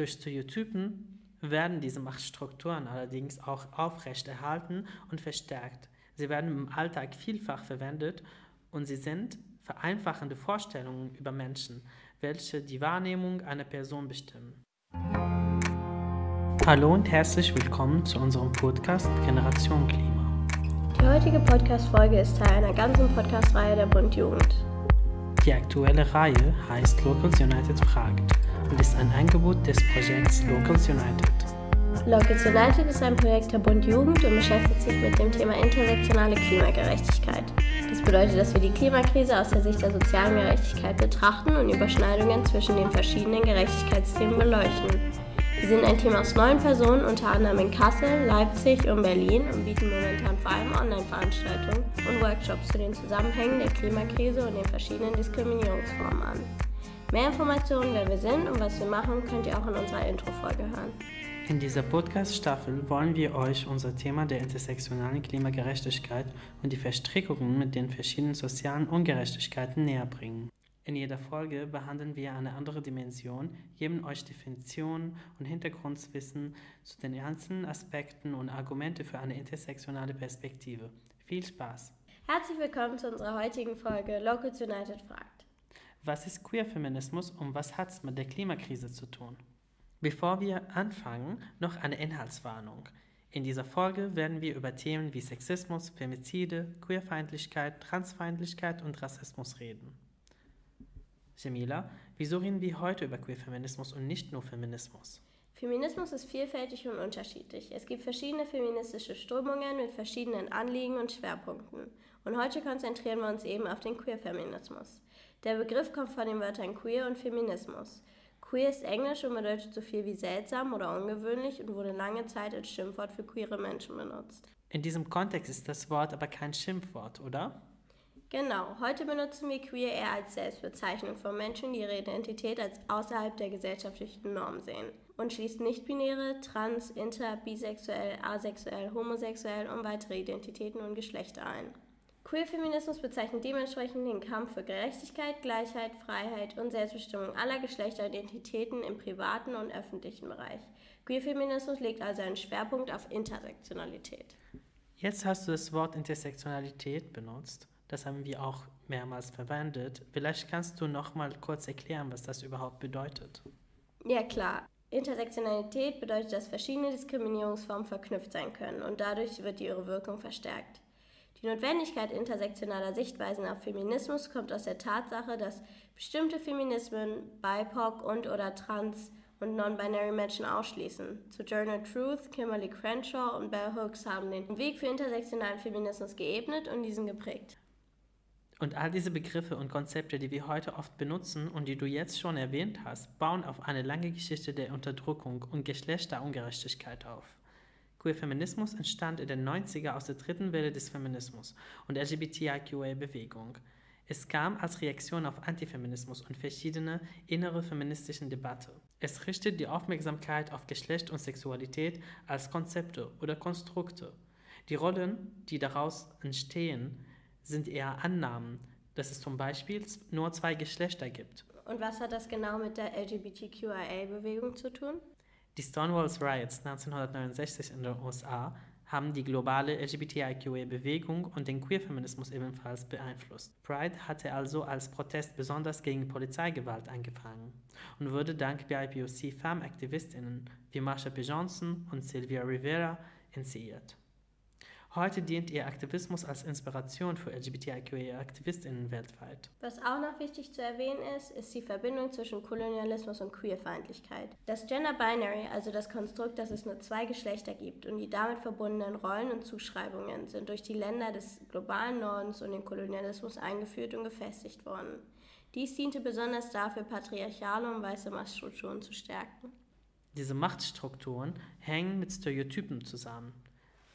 Durch Stereotypen werden diese Machtstrukturen allerdings auch aufrechterhalten und verstärkt. Sie werden im Alltag vielfach verwendet und sie sind vereinfachende Vorstellungen über Menschen, welche die Wahrnehmung einer Person bestimmen. Hallo und herzlich willkommen zu unserem Podcast Generation Klima. Die heutige Podcast-Folge ist Teil einer ganzen Podcast-Reihe der Bund Jugend. Die aktuelle Reihe heißt Locals United fragt und ist ein Angebot des Projekts Locals United. Locals United ist ein Projekt der Bund Jugend und beschäftigt sich mit dem Thema intersektionale Klimagerechtigkeit. Das bedeutet, dass wir die Klimakrise aus der Sicht der sozialen Gerechtigkeit betrachten und Überschneidungen zwischen den verschiedenen Gerechtigkeitsthemen beleuchten. Wir sind ein Team aus neun Personen, unter anderem in Kassel, Leipzig und Berlin und bieten momentan vor allem Online-Veranstaltungen und Workshops zu den Zusammenhängen der Klimakrise und den verschiedenen Diskriminierungsformen an. Mehr Informationen, wer wir sind und was wir machen, könnt ihr auch in unserer Intro-Folge hören. In dieser Podcast-Staffel wollen wir euch unser Thema der intersektionalen Klimagerechtigkeit und die Verstrickungen mit den verschiedenen sozialen Ungerechtigkeiten näher bringen. In jeder Folge behandeln wir eine andere Dimension, geben euch Definitionen und Hintergrundwissen zu den einzelnen Aspekten und Argumente für eine intersektionale Perspektive. Viel Spaß! Herzlich willkommen zu unserer heutigen Folge Locals United fragt. Was ist Queerfeminismus und was hat es mit der Klimakrise zu tun? Bevor wir anfangen, noch eine Inhaltswarnung. In dieser Folge werden wir über Themen wie Sexismus, Femizide, Queerfeindlichkeit, Transfeindlichkeit und Rassismus reden. Jamila, wieso reden wir heute über Queerfeminismus und nicht nur Feminismus? Feminismus ist vielfältig und unterschiedlich. Es gibt verschiedene feministische Strömungen mit verschiedenen Anliegen und Schwerpunkten. Und heute konzentrieren wir uns eben auf den Queerfeminismus. Der Begriff kommt von den Wörtern Queer und Feminismus. Queer ist Englisch und bedeutet so viel wie seltsam oder ungewöhnlich und wurde lange Zeit als Schimpfwort für queere Menschen benutzt. In diesem Kontext ist das Wort aber kein Schimpfwort, oder? Genau, heute benutzen wir queer eher als Selbstbezeichnung von Menschen, die ihre Identität als außerhalb der gesellschaftlichen Norm sehen und schließt nicht-binäre, trans, inter, bisexuell, asexuell, homosexuell und weitere Identitäten und Geschlechter ein. Queerfeminismus bezeichnet dementsprechend den Kampf für Gerechtigkeit, Gleichheit, Freiheit und Selbstbestimmung aller Geschlechteridentitäten im privaten und öffentlichen Bereich. Queerfeminismus legt also einen Schwerpunkt auf Intersektionalität. Jetzt hast du das Wort Intersektionalität benutzt. Das haben wir auch mehrmals verwendet. Vielleicht kannst du noch mal kurz erklären, was das überhaupt bedeutet. Ja klar. Intersektionalität bedeutet, dass verschiedene Diskriminierungsformen verknüpft sein können und dadurch wird ihre Wirkung verstärkt. Die Notwendigkeit intersektionaler Sichtweisen auf Feminismus kommt aus der Tatsache, dass bestimmte Feminismen BIPOC und oder Trans und Non-Binary Menschen ausschließen. Sojourner Truth, Kimberly Crenshaw und Bell Hooks haben den Weg für intersektionalen Feminismus geebnet und diesen geprägt. Und all diese Begriffe und Konzepte, die wir heute oft benutzen und die du jetzt schon erwähnt hast, bauen auf eine lange Geschichte der Unterdrückung und Geschlechterungerechtigkeit auf. Queer-Feminismus entstand in den 90er aus der dritten Welle des Feminismus und LGBTIQA-Bewegung. Es kam als Reaktion auf Antifeminismus und verschiedene innere feministischen Debatten. Es richtet die Aufmerksamkeit auf Geschlecht und Sexualität als Konzepte oder Konstrukte. Die Rollen, die daraus entstehen, sind eher Annahmen, dass es zum Beispiel nur zwei Geschlechter gibt. Und was hat das genau mit der LGBTQIA-Bewegung zu tun? Die Stonewall Riots 1969 in den USA haben die globale LGBTIQA-Bewegung und den Queer-Feminismus ebenfalls beeinflusst. Pride hatte also als Protest besonders gegen Polizeigewalt angefangen und wurde dank BIPOC-Farm-Aktivistinnen wie Marsha P. Johnson und Sylvia Rivera initiiert. Heute dient ihr Aktivismus als Inspiration für LGBTIQA-AktivistInnen weltweit. Was auch noch wichtig zu erwähnen ist, ist die Verbindung zwischen Kolonialismus und Queerfeindlichkeit. Das Gender Binary, also das Konstrukt, dass es nur zwei Geschlechter gibt und die damit verbundenen Rollen und Zuschreibungen, sind durch die Länder des globalen Nordens und den Kolonialismus eingeführt und gefestigt worden. Dies diente besonders dafür, patriarchale und weiße Machtstrukturen zu stärken. Diese Machtstrukturen hängen mit Stereotypen zusammen.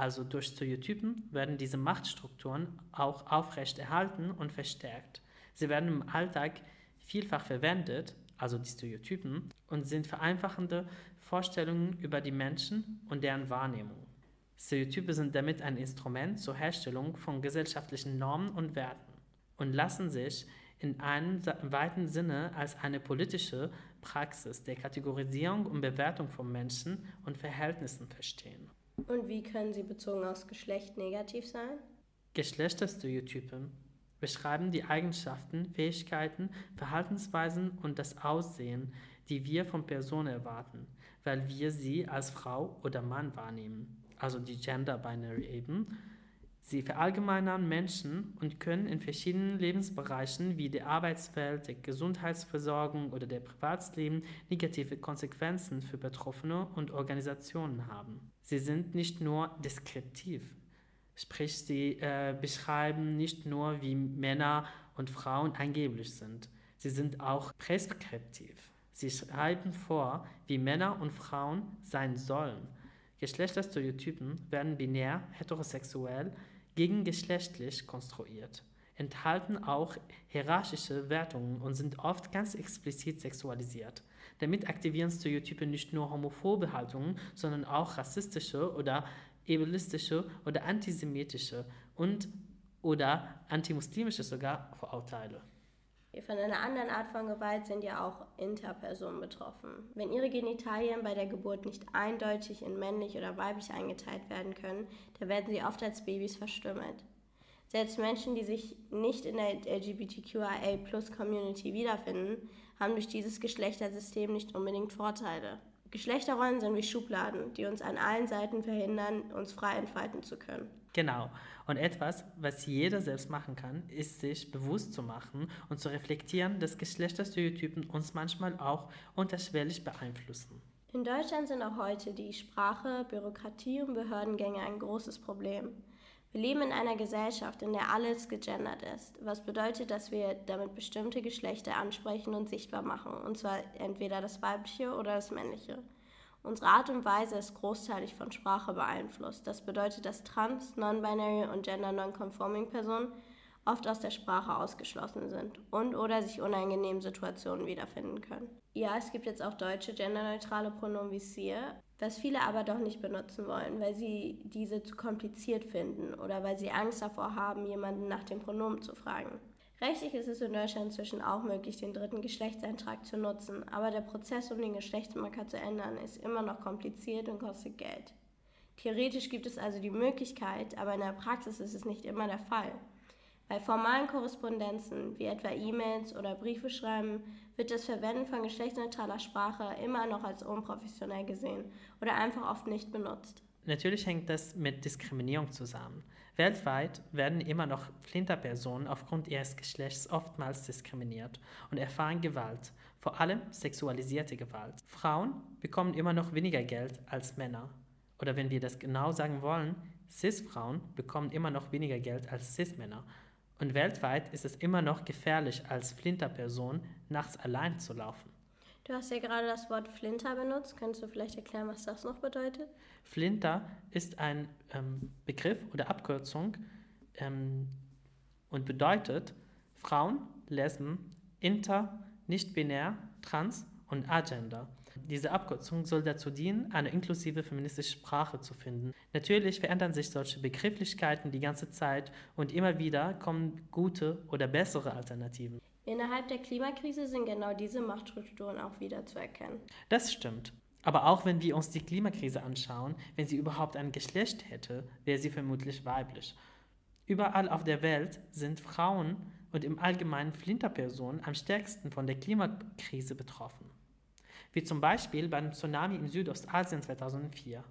Also durch Stereotypen werden diese Machtstrukturen auch aufrechterhalten und verstärkt. Sie werden im Alltag vielfach verwendet, also die Stereotypen, und sind vereinfachende Vorstellungen über die Menschen und deren Wahrnehmung. Stereotype sind damit ein Instrument zur Herstellung von gesellschaftlichen Normen und Werten und lassen sich in einem weiten Sinne als eine politische Praxis der Kategorisierung und Bewertung von Menschen und Verhältnissen verstehen. Und wie können sie bezogen aufs Geschlecht negativ sein? Geschlechterstereotypen beschreiben die Eigenschaften, Fähigkeiten, Verhaltensweisen und das Aussehen, die wir von Personen erwarten, weil wir sie als Frau oder Mann wahrnehmen, also die Gender Binary eben. Sie verallgemeinern Menschen und können in verschiedenen Lebensbereichen wie der Arbeitswelt, der Gesundheitsversorgung oder der Privatsleben negative Konsequenzen für Betroffene und Organisationen haben. Sie sind nicht nur deskriptiv, sprich sie äh, beschreiben nicht nur, wie Männer und Frauen angeblich sind, sie sind auch preskriptiv. Sie schreiben vor, wie Männer und Frauen sein sollen. Geschlechterstereotypen werden binär, heterosexuell, gegengeschlechtlich konstruiert, enthalten auch hierarchische Wertungen und sind oft ganz explizit sexualisiert. Damit aktivieren Stereotype nicht nur homophobe Haltungen, sondern auch rassistische oder ableistische oder antisemitische und oder antimuslimische sogar Vorurteile. Von einer anderen Art von Gewalt sind ja auch Interpersonen betroffen. Wenn ihre Genitalien bei der Geburt nicht eindeutig in männlich oder weiblich eingeteilt werden können, dann werden sie oft als Babys verstümmelt. Selbst Menschen, die sich nicht in der LGBTQIA-Plus-Community wiederfinden, haben durch dieses Geschlechtersystem nicht unbedingt Vorteile. Geschlechterrollen sind wie Schubladen, die uns an allen Seiten verhindern, uns frei entfalten zu können. Genau. Und etwas, was jeder selbst machen kann, ist sich bewusst zu machen und zu reflektieren, dass Geschlechterstereotypen uns manchmal auch unterschwellig beeinflussen. In Deutschland sind auch heute die Sprache, Bürokratie und Behördengänge ein großes Problem. Wir leben in einer Gesellschaft, in der alles gegendert ist, was bedeutet, dass wir damit bestimmte Geschlechter ansprechen und sichtbar machen, und zwar entweder das weibliche oder das männliche. Unsere Art und Weise ist großteilig von Sprache beeinflusst. Das bedeutet, dass trans, non-binary und gender-non-conforming Personen oft aus der Sprache ausgeschlossen sind und oder sich unangenehmen Situationen wiederfinden können. Ja, es gibt jetzt auch deutsche genderneutrale Pronomen wie sie, was viele aber doch nicht benutzen wollen, weil sie diese zu kompliziert finden oder weil sie Angst davor haben, jemanden nach dem Pronomen zu fragen. Rechtlich ist es in Deutschland inzwischen auch möglich, den dritten Geschlechtseintrag zu nutzen, aber der Prozess, um den Geschlechtsmarker zu ändern, ist immer noch kompliziert und kostet Geld. Theoretisch gibt es also die Möglichkeit, aber in der Praxis ist es nicht immer der Fall. Bei formalen Korrespondenzen, wie etwa E-Mails oder Briefe schreiben, wird das Verwenden von geschlechtsneutraler Sprache immer noch als unprofessionell gesehen oder einfach oft nicht benutzt. Natürlich hängt das mit Diskriminierung zusammen. Weltweit werden immer noch Flinterpersonen aufgrund ihres Geschlechts oftmals diskriminiert und erfahren Gewalt, vor allem sexualisierte Gewalt. Frauen bekommen immer noch weniger Geld als Männer. Oder wenn wir das genau sagen wollen, Cis-Frauen bekommen immer noch weniger Geld als Cis-Männer. Und weltweit ist es immer noch gefährlich, als Flinterperson nachts allein zu laufen. Du hast ja gerade das Wort Flinter benutzt. Könntest du vielleicht erklären, was das noch bedeutet? Flinter ist ein ähm, Begriff oder Abkürzung ähm, und bedeutet Frauen, Lesben, Inter, nicht-binär, trans und agender. Diese Abkürzung soll dazu dienen, eine inklusive feministische Sprache zu finden. Natürlich verändern sich solche Begrifflichkeiten die ganze Zeit und immer wieder kommen gute oder bessere Alternativen. Innerhalb der Klimakrise sind genau diese Machtstrukturen auch wieder zu erkennen. Das stimmt. Aber auch wenn wir uns die Klimakrise anschauen, wenn sie überhaupt ein Geschlecht hätte, wäre sie vermutlich weiblich. Überall auf der Welt sind Frauen und im Allgemeinen Flinterpersonen am stärksten von der Klimakrise betroffen. Wie zum Beispiel beim Tsunami im Südostasien 2004.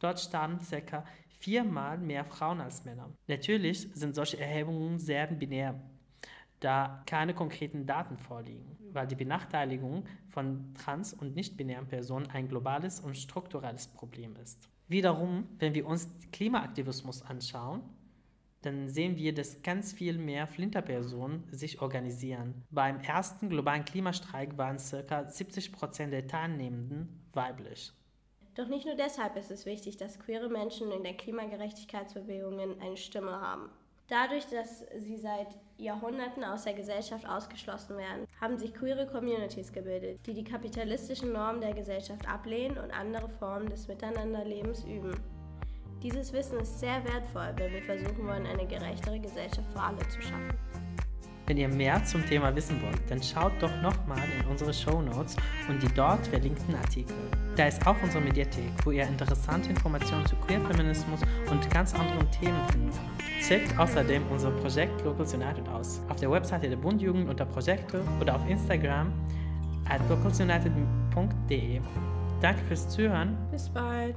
Dort starben ca. viermal mehr Frauen als Männer. Natürlich sind solche Erhebungen sehr binär da keine konkreten Daten vorliegen, weil die Benachteiligung von trans- und nicht-binären Personen ein globales und strukturelles Problem ist. Wiederum, wenn wir uns Klimaaktivismus anschauen, dann sehen wir, dass ganz viel mehr Flinterpersonen sich organisieren. Beim ersten globalen Klimastreik waren ca. 70 Prozent der Teilnehmenden weiblich. Doch nicht nur deshalb ist es wichtig, dass queere Menschen in der Klimagerechtigkeitsbewegung eine Stimme haben. Dadurch, dass sie seit Jahrhunderten aus der Gesellschaft ausgeschlossen werden, haben sich queere Communities gebildet, die die kapitalistischen Normen der Gesellschaft ablehnen und andere Formen des Miteinanderlebens üben. Dieses Wissen ist sehr wertvoll, wenn wir versuchen wollen, eine gerechtere Gesellschaft für alle zu schaffen. Wenn ihr mehr zum Thema wissen wollt, dann schaut doch nochmal in unsere Show Notes und die dort verlinkten Artikel. Da ist auch unsere Mediathek, wo ihr interessante Informationen zu Queerfeminismus und ganz anderen Themen finden könnt. Checkt außerdem unser Projekt Locals United aus. Auf der Webseite der Bundjugend unter Projekte oder auf Instagram at localsunited.de. Danke fürs Zuhören. Bis bald.